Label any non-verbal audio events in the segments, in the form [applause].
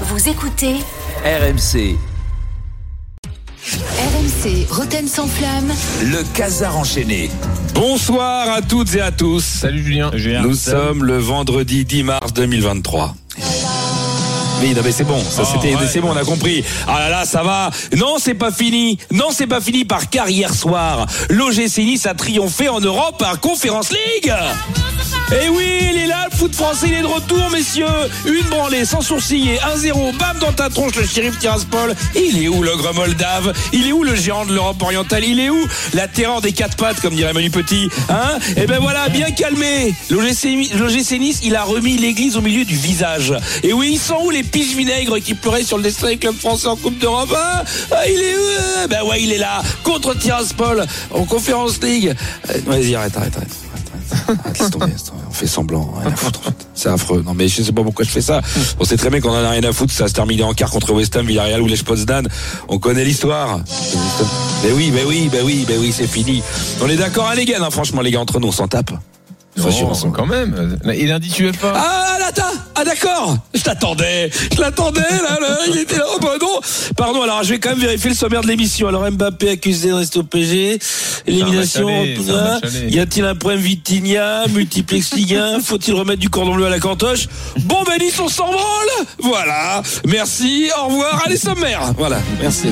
Vous écoutez RMC, RMC Roten sans flamme. le casar enchaîné. Bonsoir à toutes et à tous. Salut Julien. Nous sommes le vendredi 10 mars 2023. Oui, non mais c'est bon, ça Oh, c'était, ouais. c'est bon, on a compris. Ah là là, ça va. Non, c'est pas fini. Non, c'est pas fini par car hier soir, l'OGC Nice a triomphé en Europe à Conference League. Et oui, il est là, le foot français, il est de retour, messieurs. Une branlée, sans sourciller, 1-0, bam dans ta tronche, le shérif Tiraspol. Il est où l'ogre moldave? Il est où le géant de l'Europe orientale? Il est où? La terreur des quatre pattes, comme dirait Manu Petit Hein? Et ben voilà, bien calmé. L'OGC Nice, il a remis l'église au milieu du visage. Et oui, ils sont où les piges vinaigres qui pleuraient sur le destin des clubs français en Coupe d'Europe hein? Ah, Il est où? Ben ouais, il est là, contre Tiraspol, en Conférence League. Euh, Vas-y, arrête, arrête, arrête. Arrête, laisse tomber, laisse tomber. On fait semblant, rien à [laughs] foutre. en fait. C'est affreux. Non mais je sais pas pourquoi je fais ça. On sait très bien qu'on en a rien à foutre. Ça se termine en quart contre West Ham, Villarreal ou les Potsdam. On connaît l'histoire. Mais oui, mais oui, mais oui, mais oui, c'est fini. On est d'accord, hein, les gars. Franchement, les gars, entre nous, on s'en tape. Non, ensemble. quand même. Et l'indice UEFA. Ah là, Ah d'accord. Je t'attendais Je l'attendais là, là, il était là, oh bah non. Pardon, alors je vais quand même vérifier le sommaire de l'émission. Alors Mbappé accusé de rester au PG, élimination, y a-t-il un problème Vitinia, multiplex Ligue 1, [laughs] faut-il remettre du cordon bleu à la cantoche? Bon ben Nice, on s'en branle Voilà, merci, au revoir, allez sommaire. Voilà, merci.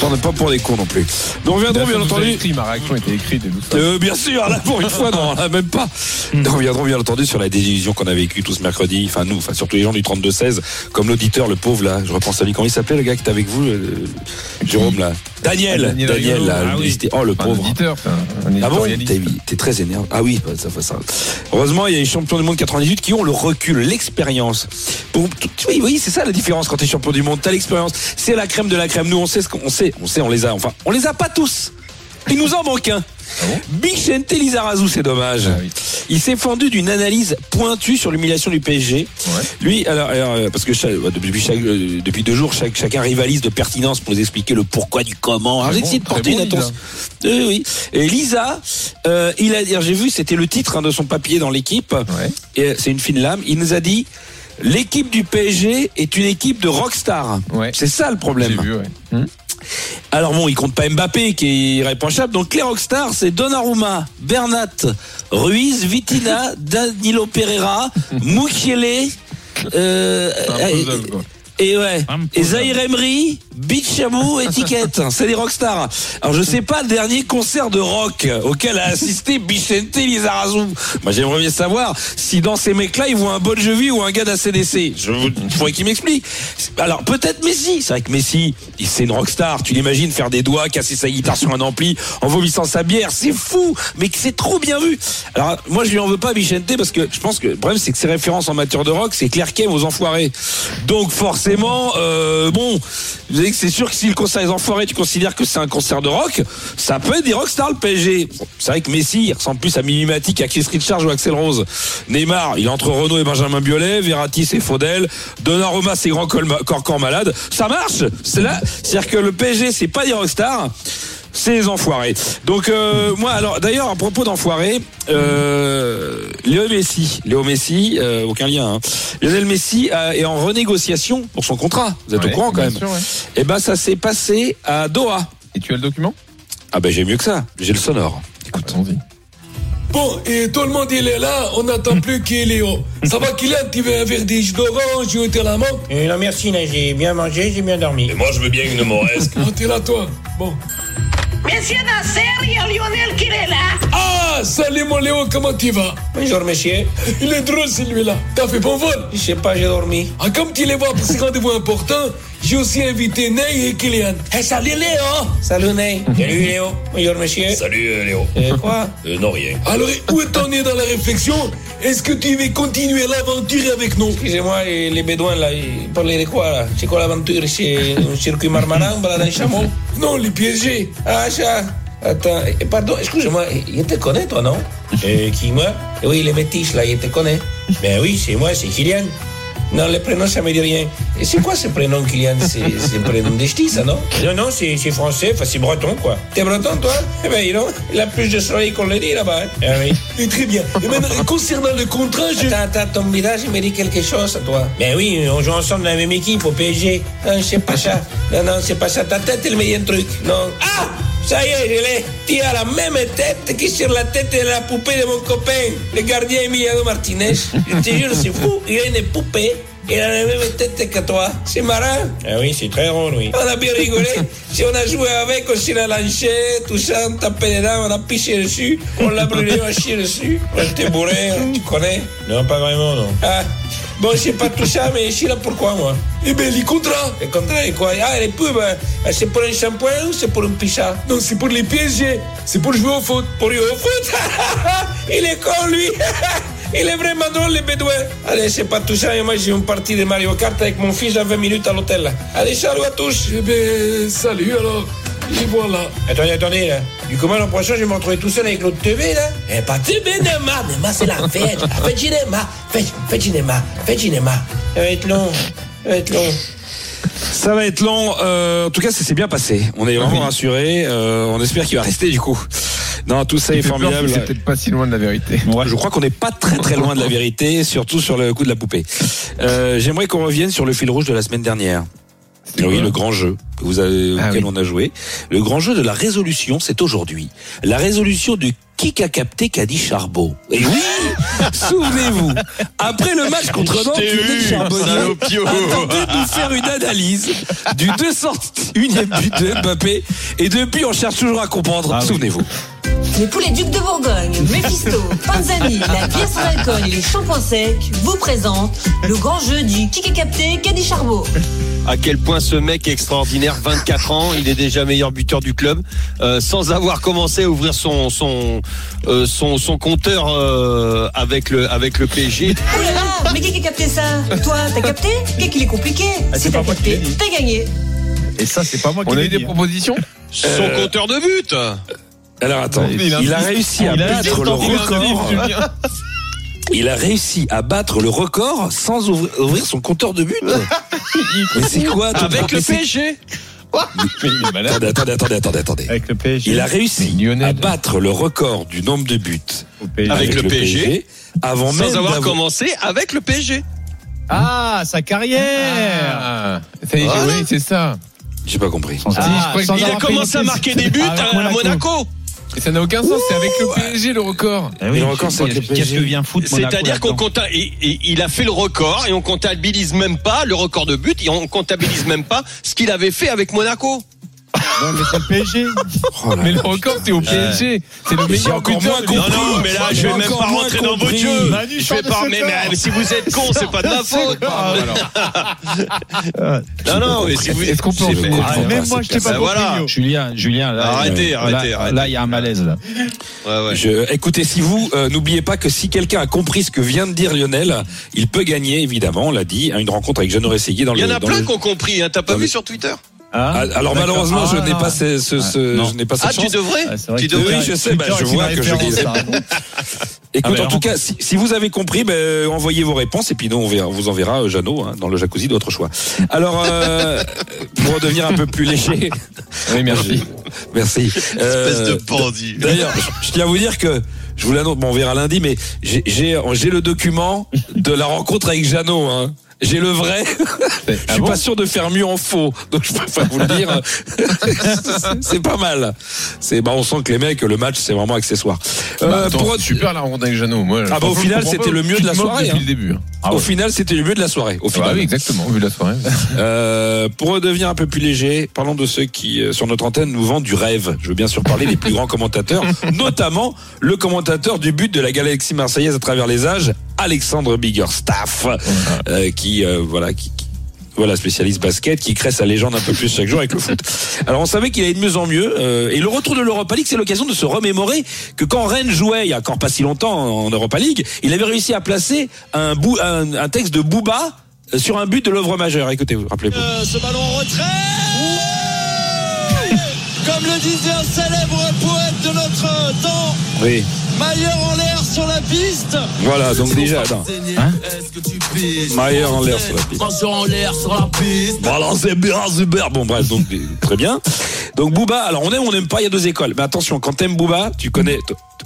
J'en ai pas pour des cons non plus. Nous reviendrons bien entendu. ma réaction était écrite euh, bien sûr, là pour une fois, non, là même pas. Nous reviendrons bien entendu sur la désillusion qu'on a vécue tous ce mercredi, enfin nous, enfin surtout les gens du 32-16, comme l'auditeur, le pauvre là, je repense à lui, comment il s'appelait le gars qui était avec vous, le- Jérôme là Daniel, Daniel là, Ah oui. oh le Un pauvre. auditeur, enfin, un Ah bon. T'es très énervé. Ah oui, bah, ça fait ça. Heureusement, il y a les champions du monde 98 qui ont le recul, l'expérience. Oui, oui, c'est ça la différence quand t'es champion du monde. T'as l'expérience. C'est la crème de la crème. Nous, on sait ce qu'on sait. On sait, on les a. Enfin, on les a pas tous. Il nous en manque un. Bichente Lizarazu, c'est dommage. Ah oui. Il s'est fendu d'une analyse pointue sur l'humiliation du PSG. Ouais. Lui, alors, alors, euh, parce que chaque- euh, depuis, chaque- euh, depuis deux jours, chaque- chacun rivalise de pertinence pour nous expliquer le pourquoi du comment. Très j'ai essayé de porter une attention. Oui, oui. Et Lisa, euh, il a, j'ai vu, c'était le titre hein, de son papier dans l'équipe. Ouais. Et euh, c'est une fine lame. Il nous a dit. L'équipe du PSG est une équipe de rockstar. Ouais. C'est ça le problème. vu, ouais. Hum. Alors bon, il compte pas Mbappé qui est irréprochable. Donc les rockstars, c'est Donnarumma, Bernat, Ruiz, Vitina, [laughs] Danilo Pereira, Mukiele, euh, et- ouais, et. Zahir Emery, Bichamou, étiquette. [laughs] C'est des rockstars. Alors je sais pas le dernier concert de rock auquel a assisté Bichente Lizarazu. Moi j'aimerais bien savoir si dans ces mecs-là ils voient un Bon Jovi ou un gars d'ACDC. Je faudrait qu'il m'explique. Alors peut-être Messi. C'est vrai que Messi, c'est une rockstar. Tu l'imagines faire des doigts, casser sa guitare sur un ampli en vomissant sa bière. C'est fou, mais que c'est trop bien vu. Alors moi je lui en veux pas Bichente parce que je pense que le problème c'est que ses références en matière de rock c'est Claire Kem aux enfoirés. Donc forcément, euh, bon, vous c'est sûr que si le concert des enfoirés, tu considères que c'est un concert de rock, ça peut être des rockstars le PSG. C'est vrai que Messi, il ressemble plus à Mimimatic, à Chris Richards ou Axel Rose. Neymar, il est entre Renault et Benjamin Biolay, Verratti c'est Faudel, Donnarumma c'est grand corps malade. Ça marche. C'est là, c'est-à-dire que le PSG c'est pas des rockstars. C'est les enfoirés. Donc euh, moi alors d'ailleurs à propos d'enfoirés, euh, Léo Messi, Léo Messi, euh, aucun lien. Hein. Lionel Messi est en renégociation pour son contrat. Vous êtes Ouais, au courant quand même sûr, ouais. Eh ben ça s'est passé à Doha. Et tu as le document? Ah ben j'ai mieux que ça. J'ai le sonore. Écoute. Allons-y. Bon, et tout le monde il est là, on n'attend plus qu'il est haut. Ça va Kylian, tu veux un verre d'orange ou t'es la Euh, non, merci, j'ai bien mangé, j'ai bien dormi. Moi, je veux bien une moresque. Ah, [laughs] t'es là toi Bon. Monsieur Nasser, il y a Lionel qui est là. Ah, salut mon Léo, comment tu vas? Bonjour, monsieur. Il est drôle celui-là. T'as fait bon vol? Je sais pas, j'ai dormi. Ah, comme tu les vois pour ces rendez-vous importants, j'ai aussi invité Ney et Kylian. Eh, salut, Léo. Salut, Ney. Salut, Léo. Bonjour, monsieur. Salut, euh, Léo. Euh, quoi? [laughs] Euh, non, rien. Alors, où t'en es dans la réflexion? Est-ce que tu veux continuer l'aventure avec nous? Excusez-moi, les les bédouins, là, ils parlaient de quoi, là? C'est quoi l'aventure C'est un circuit marmarin, balade un chameau? Non, les PSG. Ah, ça Attends, eh, pardon, excuse-moi, il te connaît, toi, non? Euh, Qui, moi? Eh Oui, les métis, là, il te connaît. Ben oui, c'est moi, c'est Kylian. Non, le prénom, ça me dit rien. Et c'est quoi ce prénom, Kylian? C'est prénom des ch'tis, ça, non? Non, non, c'est français, enfin, c'est breton, quoi. T'es breton, toi? Eh ben, il, il a plus de soleil qu'on le dit, là-bas. hein. Ah oui. Et très bien. Et maintenant, [laughs] concernant le contrat, je... Attends, attends, ton visage, il me dit quelque chose, toi. Ben oui, on joue ensemble dans la même équipe au PSG. Non, c'est pas ça. Non, non, c'est pas ça. Ta tête, elle me dit un truc. Non. Ah ça y est, je l'ai. Tu as la même tête que sur la tête de la poupée de mon copain, le gardien Emiliano Martinez. Je te jure, c'est fou. Il a une poupée. Il a la même tête que toi. C'est marrant. Ah oui, c'est très drôle, oui. On a bien rigolé. [laughs] si on a joué avec, on s'y l'a lâché, tout ça, on tapait dedans, on a pissé dessus, on l'a brûlé, on a chié dessus. [laughs] On était bourré, tu connais Non, pas vraiment, non. Ah. Bon, c'est pas tout ça, mais je suis là pourquoi, moi? Eh ben, les contrats. Le contrat, et quoi? Ah, les pubs, euh, c'est pour un shampoing ou c'est pour un pichat Non, c'est pour les PSG. C'est pour jouer au foot. Pour lui au foot Il est con, lui [laughs] Il est vraiment drôle, les bédouins. Allez, c'est pas tout ça, mais moi j'ai une partie de Mario Kart avec mon fils dans 20 minutes à l'hôtel. là. Allez, salut à tous Eh ben, salut alors. Et voilà. Attendez, attendez, là. Du coup, moi, l'an prochain, je vais me retrouver tout seul avec l'autre TV, là Eh, pas TV, Nema Nema, c'est la fête Fête cinéma Fête, fête cinéma Fête cinéma Ça va être long. Ça va être long. Ça va être long. Euh, en tout cas, ça s'est bien passé. On est vraiment rassurés. Euh, on espère qu'il va rester du coup. Non, tout ça est formidable. C'est peut-être pas si loin de la vérité. Je crois qu'on n'est pas très très loin de la vérité, surtout sur le coup de la poupée. Euh, J'aimerais qu'on revienne sur le fil rouge de la semaine dernière. C'était Oui, le grand jeu que vous avez, Ah auquel oui. on a joué. Le grand jeu de la résolution, c'est aujourd'hui. La résolution du qui a capté qu'a dit Charbot. Et oui, [laughs] souvenez-vous, après le match contre Nantes, Lionel Charbonnier a nous faire une analyse du 201e but de Mbappé. Et depuis, on cherche toujours à comprendre. Souvenez-vous. Les poulets Ducs de Bourgogne, Mephisto, [laughs] Panzani, la bière sans alcool et les shampoings secs vous présentent le grand jeu du qui est capté, dit Charbot. à quel point ce mec est extraordinaire, 24 ans, il est déjà meilleur buteur du club, euh, sans avoir commencé à ouvrir son son euh, son, son compteur euh, avec le avec le PSG. Oh là là, mais qui qui a capté ça? Toi, t'as capté? Qu'est-ce qu'il est compliqué? Ah, Si c'est t'as pas moi qui capté, t'as gagné. Et ça, c'est pas moi qui On a eu des dit. propositions? Son compteur de but. Alors attends, Il a il a insisté. réussi à battre le record. Il a réussi à battre le record sans ouvrir, ouvrir son compteur de but. [laughs] Mais c'est quoi ton Avec le PSG. Attendez, attendez, attendez, attendez, attendez. Avec le PSG. Il a réussi à battre le record du nombre de buts. Avec le PSG. avant même Sans avoir d'avoir- commencé avec le PSG. Ah, sa carrière Ah, oui, c'est ça. J'ai pas compris. Ah, je crois Il a avoir commencé à marquer des buts Avec à Monaco. Monaco. Et ça n'a aucun sens, c'est avec le PSG le record. Ah oui, Le record, c'est avec le Qu'est-ce PSG. que vient foutre C'est-à-dire qu'on compta, il a fait le record et on comptabilise même pas le record de but et on comptabilise même pas ce qu'il avait fait avec Monaco. Ouais, mais c'est le PSG. [laughs] Oh Mais le record, c'est au PSG. C'est le J'ai meilleur encore moins compris. Non, non, mais là, je vais même pas rentrer dans votre compris. jeu. Manu, Je vais pas, mais, mais si vous êtes con, c'est pas de ma faute. Ah, voilà. Non, non, mais si vous. Est-ce qu'on peut en Ah, même moi, je t'ai pas Ben compris. Julien, Julien, là, Arrêtez, euh, arrêtez, là, arrêtez. Là, il y a un malaise. Là. Ouais, ouais. Je, écoutez, si vous euh, n'oubliez pas que si quelqu'un a compris ce que vient de dire Lionel, il peut gagner évidemment. On l'a dit, à une rencontre avec Jeannot Rességuier dans Il y le. en a plein le- qui ont compris, hein. T'as pas vu le- sur Twitter? Ah, Alors D'accord. malheureusement, je Ah, n'ai pas ce, ce, ce- je n'ai pas cette Ah, tu chance. devrais Tu devrais. Oui, je sais, bah, je vois que je les- ça. [laughs] Écoute, Ah, en tout cas, si, si vous avez compris, ben, envoyez vos réponses et puis nous on, verra- on vous enverra euh, Jeannot hein, dans le jacuzzi de votre choix. Alors, euh, [laughs] pour devenir un peu plus léger, Oui, merci. [laughs] merci. Euh, bandit. D'ailleurs, je- je tiens à vous dire que je vous l'annonce, bon, on verra lundi, mais j'ai j'ai j'ai le document de la rencontre avec Jeannot. Hein. J'ai le vrai. Je Ah suis bon pas sûr de faire mieux en faux, donc je préfère vous le dire. [laughs] C'est- pas mal. C'est bah on sent que les mecs, le match c'est vraiment accessoire. Bah, Euh, attends, pour- c'est super la rencontre avec Jeannot. Moi, Ah bah, au final, c'était le mieux de la soirée, hein. le début. Au final, c'était le mieux de la soirée. Au Ah final. oui, exactement, vu la soirée. [laughs] Euh, pour redevenir un peu plus léger, parlons de ceux qui, euh, sur notre antenne, nous vendent du rêve. Je veux bien sûr parler des plus grands commentateurs, [laughs] notamment le commentateur du but de la Galaxie Marseillaise à travers les âges, Alexandre Biggerstaff, euh, qui, euh, voilà, qui, qui- voilà, spécialiste basket, qui crée sa légende un peu plus chaque jour avec le foot. Alors on savait qu'il allait de mieux en mieux, euh, et le retour de l'Europa League, c'est l'occasion de se remémorer que quand Rennes jouait, il y a encore pas si longtemps en Europa League, il avait réussi à placer un, bout, un, un texte de Booba euh, sur un but de l'œuvre majeure. Écoutez-vous, rappelez-vous. ce ballon en retrait Comme le disait un célèbre poète de notre temps, Oui. Maillard en l'air sur la piste. Voilà, donc déjà, attends. Hein Maillard en l'air sur la piste. Attention en l'air sur la piste. Balancez bien, Zuber. Bon, bref, donc, euh, très bien. Donc, Booba, alors on aime ou on n'aime pas, il y a deux écoles. Mais attention, quand t'aimes Booba, tu connais,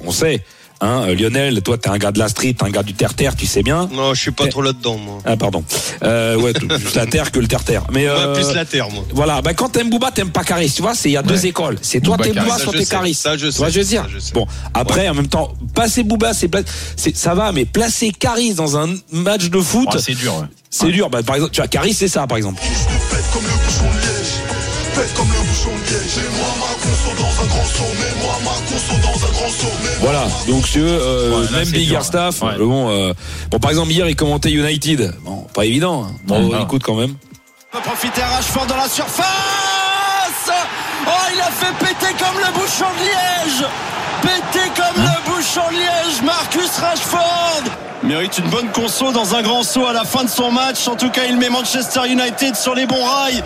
on sait, hein, euh, Lionel, toi, t'es un gars de la street, un gars du terre-terre, tu sais bien. Non, je suis pas trop là-dedans, moi. Ah, pardon. Euh, ouais, plus la terre que le terre-terre. Mais, euh, plus la terre, moi. Voilà, bah quand t'aimes Booba, t'aimes pas Caris. Tu vois, c'est il y a deux écoles. C'est toi Caris. Booba, soit t'es. Caris. Ça, je Tu sais. vois, je veux dire. Ça, je sais. Bon, après, en même temps, passer Booba, c'est ça va, mais placer Caris dans un match de foot, Oh, c'est dur, ouais. c'est dur. Bah, par exemple, tu vois, Caris, c'est ça, par exemple. comme le bouchon de liège. Pète comme le bouchon de liège. Voilà. Donc, si euh, Ouais, même Big Staff. ouais. Bon, euh, bon, par exemple, hier, il commentait United. Bon, pas évident. Hein. Bon, écoute quand même. va profiter à Rashford dans la surface. Oh, il a fait péter comme le bouchon de Liège. Péter comme le bouchon de Liège. Marcus Rashford mérite une bonne conso dans un grand saut à la fin de son match. En tout cas, il met Manchester United sur les bons rails.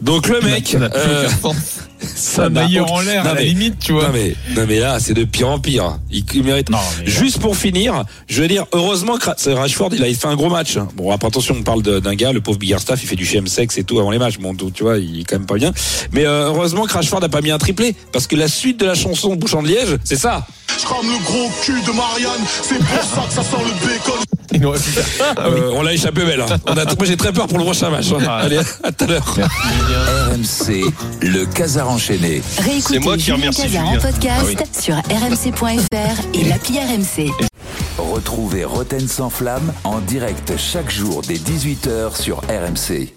Donc, le mec, euh, [laughs] ça aucun- en l'air, Non, à la mais- limite, tu vois. Non mais, non mais là, c'est de pire en pire. Il, il mérite. Non, Juste pour finir, je veux dire, heureusement que Rashford, il a fait un gros match. Bon, après, attention, on parle de- d'un gars, le pauvre Biggerstaff, il fait du CM sex et tout avant les matchs. Bon, donc, tu vois, il est quand même pas bien. Mais euh, heureusement que Rashford n'a pas mis un triplé, parce que la suite de la chanson Bouchon de Liège, c'est ça. je crame le gros cul de Marianne. C'est pour ça que ça sent le bacon. [laughs] Il ça. Euh, on l'a échappé belle. hein. On a, moi, j'ai très peur pour le prochain match. hein. Allez, à tout à l'heure. RMC, le Casar enchaîné. Réécoutez C'est moi qui Julien remercie Cazard en podcast sur rmc.fr et l'appli RMC. Retrouvez Roten sans flamme en direct chaque jour dès 18h sur RMC.